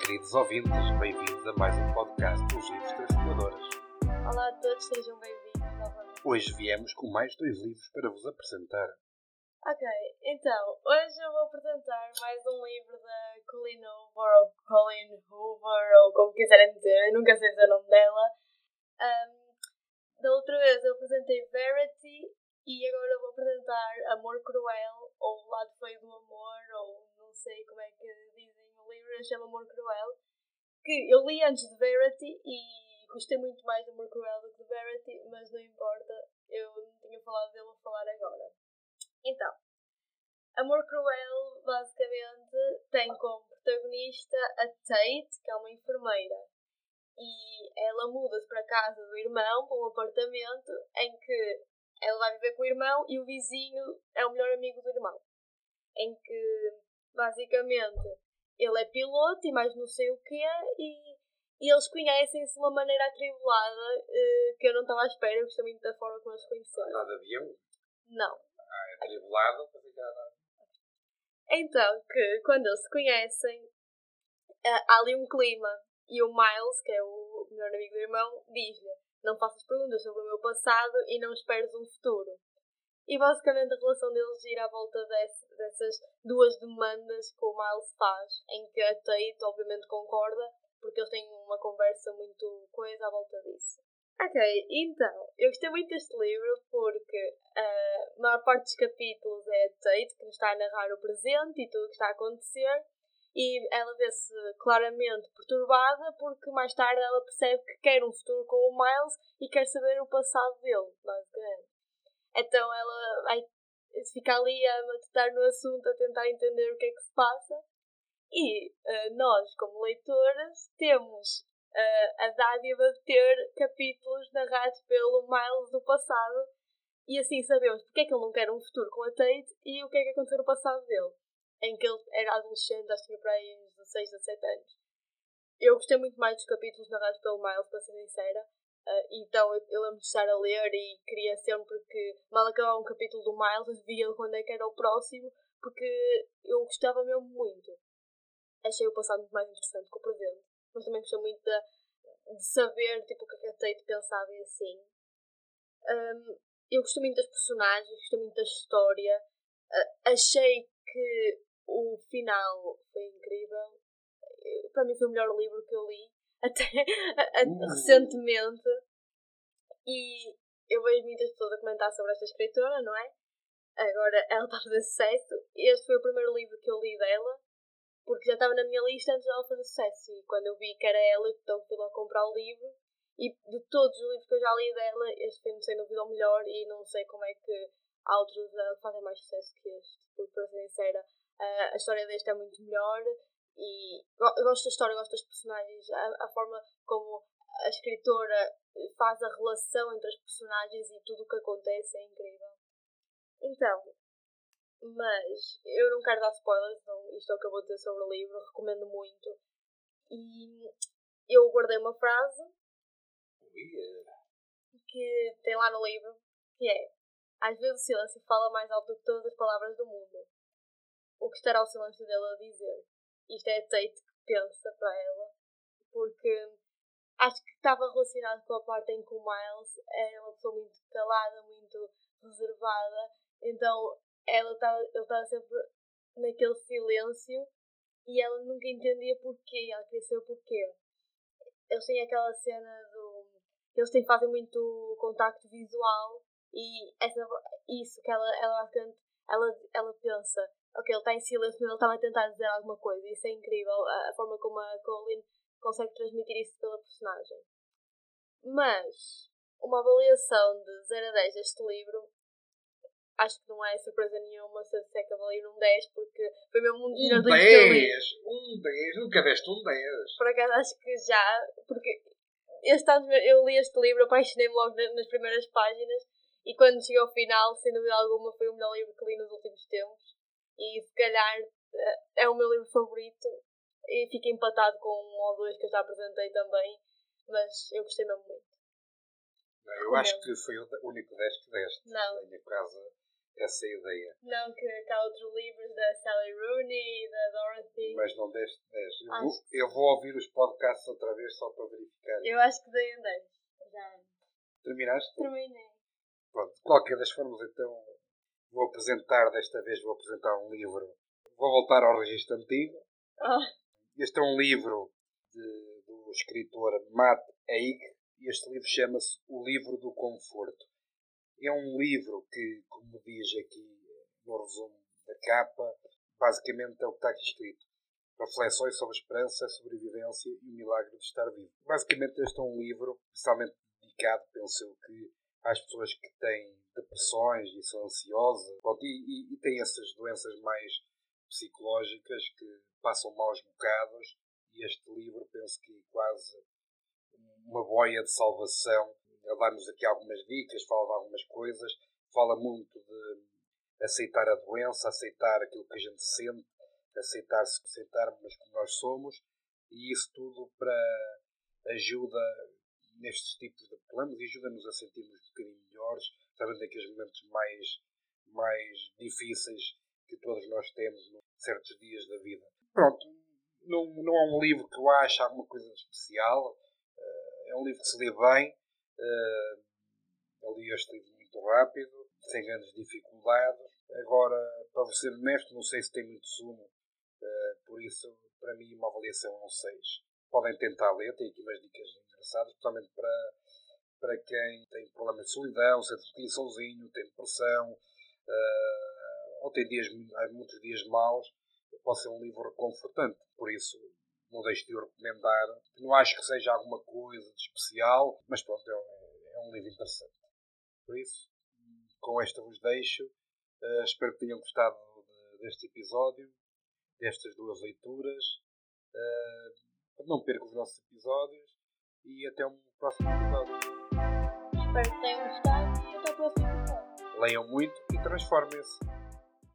queridos ouvintes, bem-vindos a mais um podcast dos Livros Transformadores. Olá a todos, sejam bem-vindos novamente. Hoje viemos com mais dois livros para vos apresentar. Ok, então, hoje eu vou apresentar mais um livro da Colleen Hoover, ou Colleen Hoover, ou como quiserem dizer, eu nunca sei dizer o nome dela. Um, da outra vez eu apresentei Verity e agora eu vou apresentar Amor Cruel, ou O Lado Feio do Amor, ou não sei como é que dizem livro, chama Amor Cruel, que eu li antes de Verity e gostei muito mais do Amor Cruel do que de Verity, mas não importa, eu não tinha falado dele, vou falar agora. Então, Amor Cruel basicamente tem como protagonista a Tate, que é uma enfermeira. E ela muda-se para a casa do irmão, para um apartamento, em que ela vai viver com o irmão e o vizinho é o melhor amigo do irmão. Em que, basicamente, ele é piloto e mais não sei o quê, e, e eles conhecem-se de uma maneira atribulada uh, que eu não estava à espera, eu gostei muito da forma como eles se conheceram. Nada de avião? Não. Ah, é atribulado. Então, que quando eles se conhecem, uh, há ali um clima, e o Miles, que é o melhor amigo do irmão, diz-lhe: Não faças perguntas sobre o meu passado e não esperes um futuro. E basicamente a relação deles gira à volta desse, dessas duas demandas que o Miles faz, em que a Tate obviamente concorda, porque eles têm uma conversa muito coisa à volta disso. Ok, então, eu gostei muito deste livro porque uh, a maior parte dos capítulos é a Tate que nos está a narrar o presente e tudo o que está a acontecer e ela vê-se claramente perturbada porque mais tarde ela percebe que quer um futuro com o Miles e quer saber o passado dele, basicamente. Então ela vai ficar ali a matutar no assunto, a tentar entender o que é que se passa. E uh, nós, como leitoras, temos uh, a dádiva de ter capítulos narrados pelo Miles do passado e assim sabemos porque é que ele não quer um futuro com a Tate e o que é que aconteceu no passado dele, em que ele era adolescente, acho que tinha para aí uns 16, 17 anos. Eu gostei muito mais dos capítulos narrados pelo Miles, para ser sincera. Uh, então eu, eu lembro de estar a ler e queria sempre que, mal acabava um capítulo do Miles, via quando é que era o próximo, porque eu gostava mesmo muito. Achei o passado muito mais interessante que o presente, mas também gostei muito de, de saber tipo, o que é a Tate pensava e assim. Um, eu gostei muito das personagens, gostei muito da história. Uh, achei que o final foi incrível. Para mim foi o melhor livro que eu li até uh. recentemente. E eu vejo muitas pessoas a comentar sobre esta escritora, não é? Agora ela está a fazer sucesso. Este foi o primeiro livro que eu li dela, porque já estava na minha lista antes dela fazer sucesso. E quando eu vi que era ela, então fui lá comprar o livro. E de todos os livros que eu já li dela, este foi sem dúvida o melhor. E não sei como é que há outros dela que fazem mais sucesso que este. Porque, para ser sincera, a história deste é muito melhor e eu gosto da história, gosto das personagens, a, a, forma como a escritora faz a relação entre as personagens e tudo o que acontece é incrível. Então, mas eu não quero dar spoilers, então isto é o que eu vou dizer sobre o livro, recomendo muito. E eu guardei uma frase que tem lá no livro, que é às vezes o silêncio fala mais alto do que todas as palavras do mundo. O que estará o silêncio dele a dizer? Isto é Tate que pensa para ela, porque acho que estava relacionado com a parte em que o Miles é uma pessoa muito calada, muito reservada, então ela tá, ele estava sempre naquele silêncio e ela nunca entendia porquê, ela queria saber porquê. Eles têm aquela cena do. Eles têm, fazem muito contacto visual e essa, isso que ela, ela, ela, ela pensa ok, ele está em silêncio, mas ele estava a tentar dizer alguma coisa. Isso é incrível, a, a forma como a Colin consegue transmitir isso pela personagem. Mas, uma avaliação de 0 a 10 deste livro, acho que não é surpresa nenhuma se eu disser que avalio num 10, porque foi mesmo um dos melhores livros que eu li. Um 10, nunca deste um 10. Por acaso acho que já, porque este ano eu li este livro, apaixonei-me logo nas primeiras páginas e quando cheguei ao final, sem dúvida alguma, foi o melhor livro que li nos últimos tempos e se calhar eh, é o meu livro favorito e fica empatado com um ou dois que eu já apresentei também, mas eu gostei mesmo muito. Não, eu acho que foi o único 10 que deste. Não. Em casa essa ideia. Não, que, que há outros livros da Sally Rooney e da Dorothy. Mas não deste 10. Eu, vou, eu vou ouvir os podcasts outra vez só para verificar. Eu acho que dei um 10. Já Terminaste? terminei. Pronto, de qualquer das formas, então, vou apresentar, desta vez vou apresentar um livro. Vou voltar ao registro antigo. Ah, Este é um livro de- do escritor Matt Haig. Este livro chama-se O Livro do Conforto. É um livro que, como diz aqui no resumo da capa, basicamente é o que está aqui escrito. Reflexões sobre esperança, sobrevivência e o milagre de estar vivo. Basicamente este é um livro especialmente dedicado, penso eu, que às pessoas que têm depressões e são ansiosas pronto, e, e, e têm essas doenças mais psicológicas que passam maus bocados e este livro penso que é quase uma boia de salvação. Ele dá-nos aqui algumas dicas, fala de algumas coisas, fala muito de aceitar a doença, aceitar aquilo que a gente sente, aceitar-se, aceitarmos como nós somos e isso tudo para ajuda nestes tipos de problemas e ajuda-nos a sentirmos um bocadinho melhores, sabendo daqueles momentos mais, mais difíceis que todos nós temos em certos dias da vida. Pronto, não, não é um livro que eu acho alguma coisa especial, eh, é um livro que se lê bem, eh, eu li este livro muito rápido, sem grandes dificuldades. Agora, para ser honesto, não sei se tem muito sumo, eh, por isso, para mim, uma avaliação é um 6. Podem tentar ler, tem aqui umas dicas engraçadas, especialmente para, para quem tem problemas de solidão, sente-se sozinho, tem depressão, eh, ou tem dias, muitos dias maus, pode ser um livro reconfortante. Por isso, não deixo de o recomendar. Não acho que seja alguma coisa de especial, mas pronto, é um, é um livro interessante. Por isso, com esta vos deixo. Eh, espero que tenham gostado de- deste episódio, destas duas leituras. Eh, não percam os nossos episódios e até um próximo episódio. espero que tenham gostado e até o próximo episódio. Leiam muito e transformem-se.